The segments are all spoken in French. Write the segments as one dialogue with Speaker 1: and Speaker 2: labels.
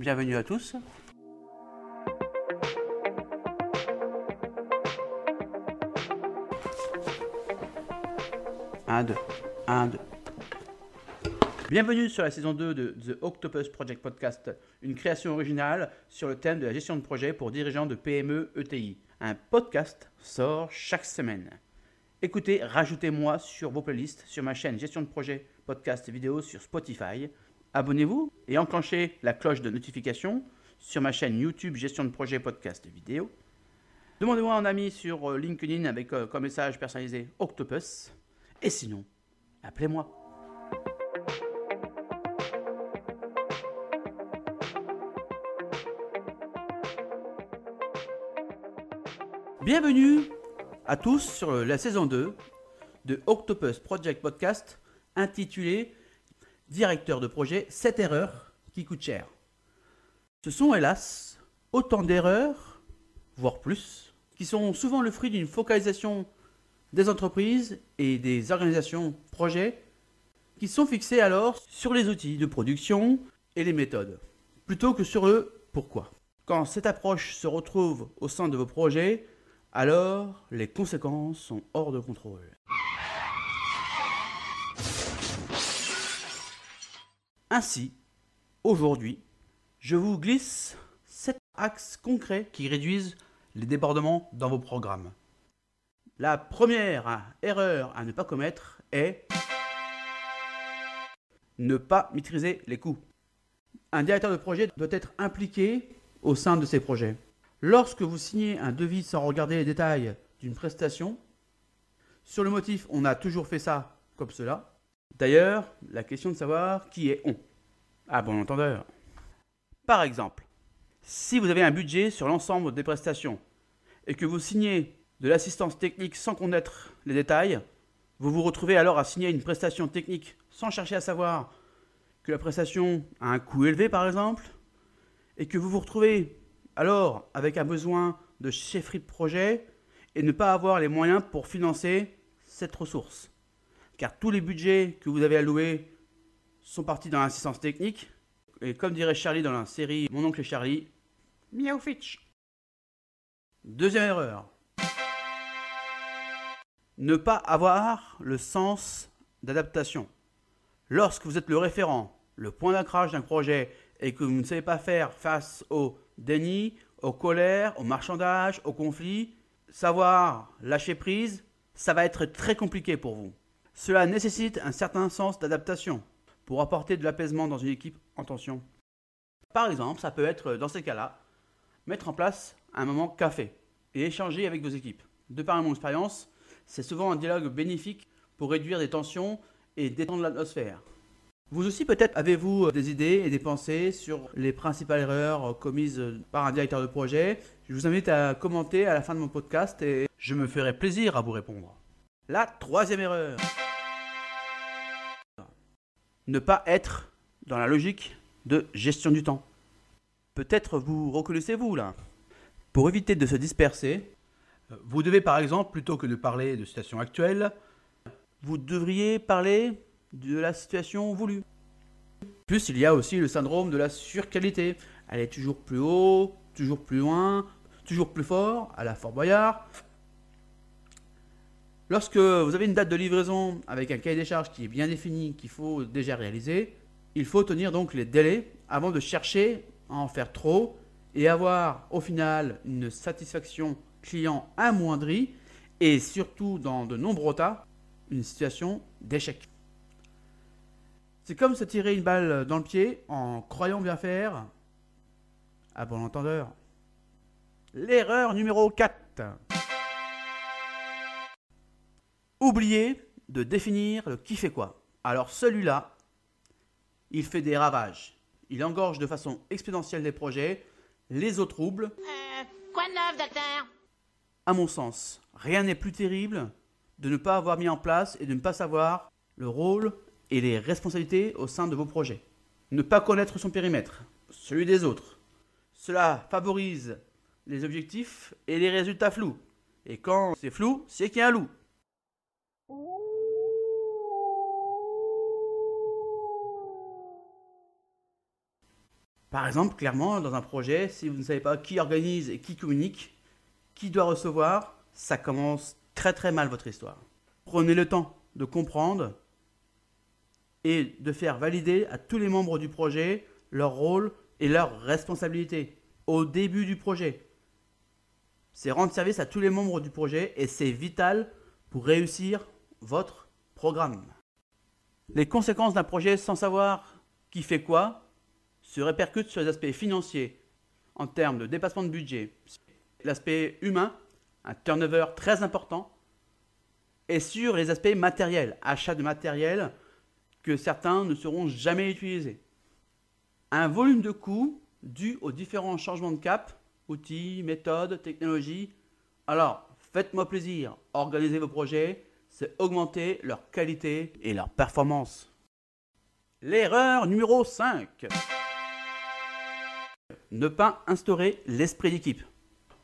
Speaker 1: Bienvenue à tous. Un, deux. Un, deux. Bienvenue sur la saison 2 de The Octopus Project Podcast, une création originale sur le thème de la gestion de projet pour dirigeants de PME ETI. Un podcast sort chaque semaine. Écoutez, rajoutez-moi sur vos playlists, sur ma chaîne Gestion de projet, podcast vidéo sur Spotify. Abonnez-vous et enclenchez la cloche de notification sur ma chaîne YouTube Gestion de projet, podcast vidéo. Demandez-moi un ami sur euh, LinkedIn avec euh, comme message personnalisé Octopus. Et sinon, appelez-moi. Bienvenue à tous sur la saison 2 de Octopus Project Podcast intitulé Directeur de projet 7 erreurs qui coûtent cher. Ce sont hélas autant d'erreurs, voire plus, qui sont souvent le fruit d'une focalisation des entreprises et des organisations projets qui sont fixés alors sur les outils de production et les méthodes, plutôt que sur le pourquoi. Quand cette approche se retrouve au sein de vos projets, alors les conséquences sont hors de contrôle. Ainsi, aujourd'hui, je vous glisse 7 axes concrets qui réduisent les débordements dans vos programmes. La première erreur à ne pas commettre est ne pas maîtriser les coûts. Un directeur de projet doit être impliqué au sein de ses projets. Lorsque vous signez un devis sans regarder les détails d'une prestation, sur le motif on a toujours fait ça comme cela. D'ailleurs, la question de savoir qui est on. Ah bon entendeur. Par exemple, si vous avez un budget sur l'ensemble des prestations et que vous signez de l'assistance technique sans connaître les détails, vous vous retrouvez alors à signer une prestation technique sans chercher à savoir que la prestation a un coût élevé par exemple, et que vous vous retrouvez alors, avec un besoin de chefferie de projet et ne pas avoir les moyens pour financer cette ressource. Car tous les budgets que vous avez alloués sont partis dans l'assistance technique. Et comme dirait Charlie dans la série Mon oncle Charlie, miaou fitch. Deuxième erreur. Ne pas avoir le sens d'adaptation. Lorsque vous êtes le référent, le point d'ancrage d'un projet et que vous ne savez pas faire face au déni, aux colères, au marchandage, au conflit, savoir lâcher prise, ça va être très compliqué pour vous. Cela nécessite un certain sens d'adaptation pour apporter de l'apaisement dans une équipe en tension. Par exemple, ça peut être dans ces cas-là, mettre en place un moment café et échanger avec vos équipes. De par mon expérience, c'est souvent un dialogue bénéfique pour réduire des tensions et détendre l'atmosphère. Vous aussi peut-être avez-vous euh, des idées et des pensées sur les principales erreurs euh, commises euh, par un directeur de projet? Je vous invite à commenter à la fin de mon podcast et je me ferai plaisir à vous répondre. La troisième erreur. Ne pas être dans la logique de gestion du temps. Peut-être vous reconnaissez-vous là. Pour éviter de se disperser, vous devez par exemple, plutôt que de parler de situation actuelle, vous devriez parler de la situation voulue. Plus il y a aussi le syndrome de la surqualité. Elle est toujours plus haut, toujours plus loin, toujours plus fort, à la Fort Boyard. Lorsque vous avez une date de livraison avec un cahier des charges qui est bien défini, qu'il faut déjà réaliser, il faut tenir donc les délais avant de chercher à en faire trop et avoir au final une satisfaction client amoindrie et surtout dans de nombreux tas, une situation d'échec. C'est comme se tirer une balle dans le pied en croyant bien faire. À bon entendeur. L'erreur numéro 4. Oubliez de définir le qui fait quoi. Alors celui-là, il fait des ravages. Il engorge de façon exponentielle des projets, les eaux troubles.
Speaker 2: Euh, quoi de neuf, docteur?
Speaker 1: À mon sens, rien n'est plus terrible de ne pas avoir mis en place et de ne pas savoir le rôle et les responsabilités au sein de vos projets. Ne pas connaître son périmètre, celui des autres. Cela favorise les objectifs et les résultats flous. Et quand c'est flou, c'est qu'il y a un loup. Par exemple, clairement, dans un projet, si vous ne savez pas qui organise et qui communique, qui doit recevoir, ça commence très très mal votre histoire. Prenez le temps de comprendre et de faire valider à tous les membres du projet leur rôle et leurs responsabilités au début du projet. C'est rendre service à tous les membres du projet et c'est vital pour réussir votre programme. Les conséquences d'un projet sans savoir qui fait quoi se répercutent sur les aspects financiers en termes de dépassement de budget, l'aspect humain, un turnover très important, et sur les aspects matériels, achat de matériel que certains ne seront jamais utilisés. Un volume de coûts dû aux différents changements de cap, outils, méthodes, technologies. Alors, faites-moi plaisir, organisez vos projets, c'est augmenter leur qualité et leur performance. L'erreur numéro 5. Ne pas instaurer l'esprit d'équipe.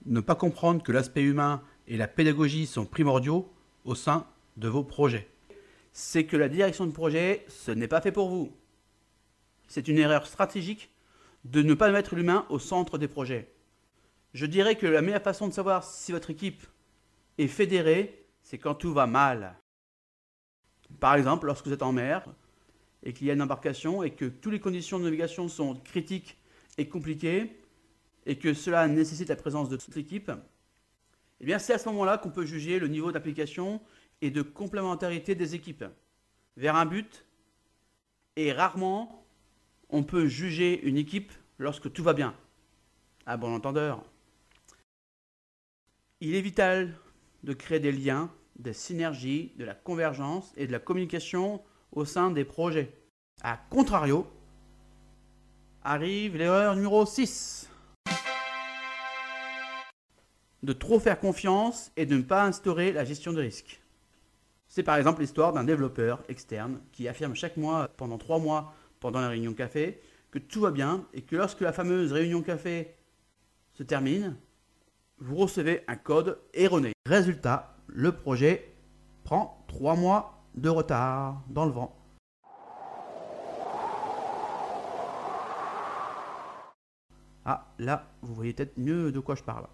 Speaker 1: Ne pas comprendre que l'aspect humain et la pédagogie sont primordiaux au sein de vos projets. C'est que la direction de projet, ce n'est pas fait pour vous. C'est une erreur stratégique de ne pas mettre l'humain au centre des projets. Je dirais que la meilleure façon de savoir si votre équipe est fédérée, c'est quand tout va mal. Par exemple, lorsque vous êtes en mer et qu'il y a une embarcation et que toutes les conditions de navigation sont critiques et compliquées et que cela nécessite la présence de toute l'équipe, eh bien c'est à ce moment-là qu'on peut juger le niveau d'application et de complémentarité des équipes vers un but et rarement on peut juger une équipe lorsque tout va bien. À bon entendeur. Il est vital de créer des liens, des synergies, de la convergence et de la communication au sein des projets. A contrario, arrive l'erreur numéro 6. De trop faire confiance et de ne pas instaurer la gestion de risque. C'est par exemple l'histoire d'un développeur externe qui affirme chaque mois, pendant trois mois, pendant la réunion café, que tout va bien et que lorsque la fameuse réunion café se termine, vous recevez un code erroné. Résultat, le projet prend trois mois de retard dans le vent. Ah, là, vous voyez peut-être mieux de quoi je parle.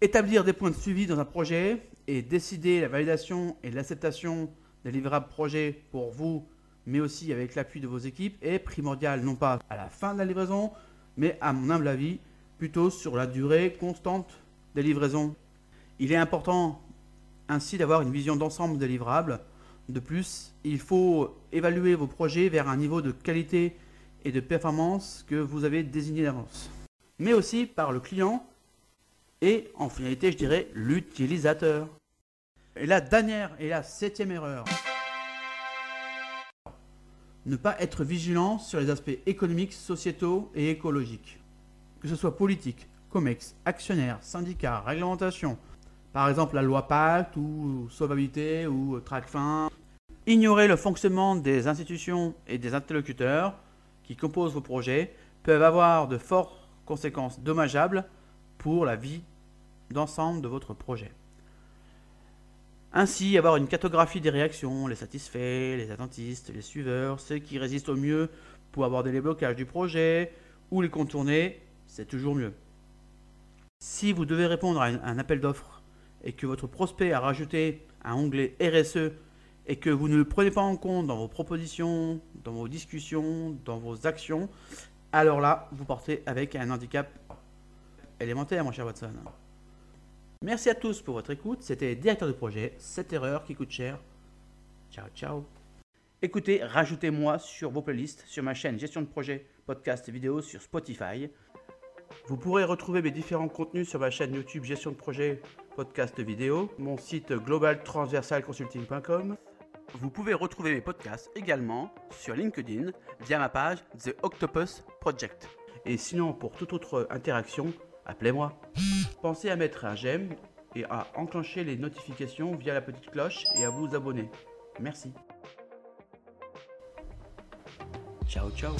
Speaker 1: Établir des points de suivi dans un projet et décider la validation et l'acceptation des livrables projets pour vous mais aussi avec l'appui de vos équipes, est primordial, non pas à la fin de la livraison, mais à mon humble avis, plutôt sur la durée constante des livraisons. Il est important ainsi d'avoir une vision d'ensemble des livrables. De plus, il faut évaluer vos projets vers un niveau de qualité et de performance que vous avez désigné d'avance. Mais aussi par le client et en finalité, je dirais, l'utilisateur. Et la dernière et la septième erreur ne pas être vigilant sur les aspects économiques, sociétaux et écologiques. Que ce soit politique, COMEX, actionnaires, syndicats, réglementation, par exemple la loi Pacte ou Sauvabilité ou TRACFIN. Ignorer le fonctionnement des institutions et des interlocuteurs qui composent vos projets peuvent avoir de fortes conséquences dommageables pour la vie d'ensemble de votre projet. Ainsi, avoir une cartographie des réactions, les satisfaits, les attentistes, les suiveurs, ceux qui résistent au mieux pour aborder les blocages du projet ou les contourner, c'est toujours mieux. Si vous devez répondre à un appel d'offres et que votre prospect a rajouté un onglet RSE et que vous ne le prenez pas en compte dans vos propositions, dans vos discussions, dans vos actions, alors là, vous partez avec un handicap élémentaire, mon cher Watson. Merci à tous pour votre écoute. C'était Directeur de projet, cette erreur qui coûte cher. Ciao, ciao. Écoutez, rajoutez-moi sur vos playlists, sur ma chaîne Gestion de projet, podcast et sur Spotify. Vous pourrez retrouver mes différents contenus sur ma chaîne YouTube Gestion de projet, podcast vidéo, mon site globaltransversalconsulting.com. Vous pouvez retrouver mes podcasts également sur LinkedIn via ma page The Octopus Project. Et sinon, pour toute autre interaction, appelez-moi. Pensez à mettre un j'aime et à enclencher les notifications via la petite cloche et à vous abonner. Merci. Ciao ciao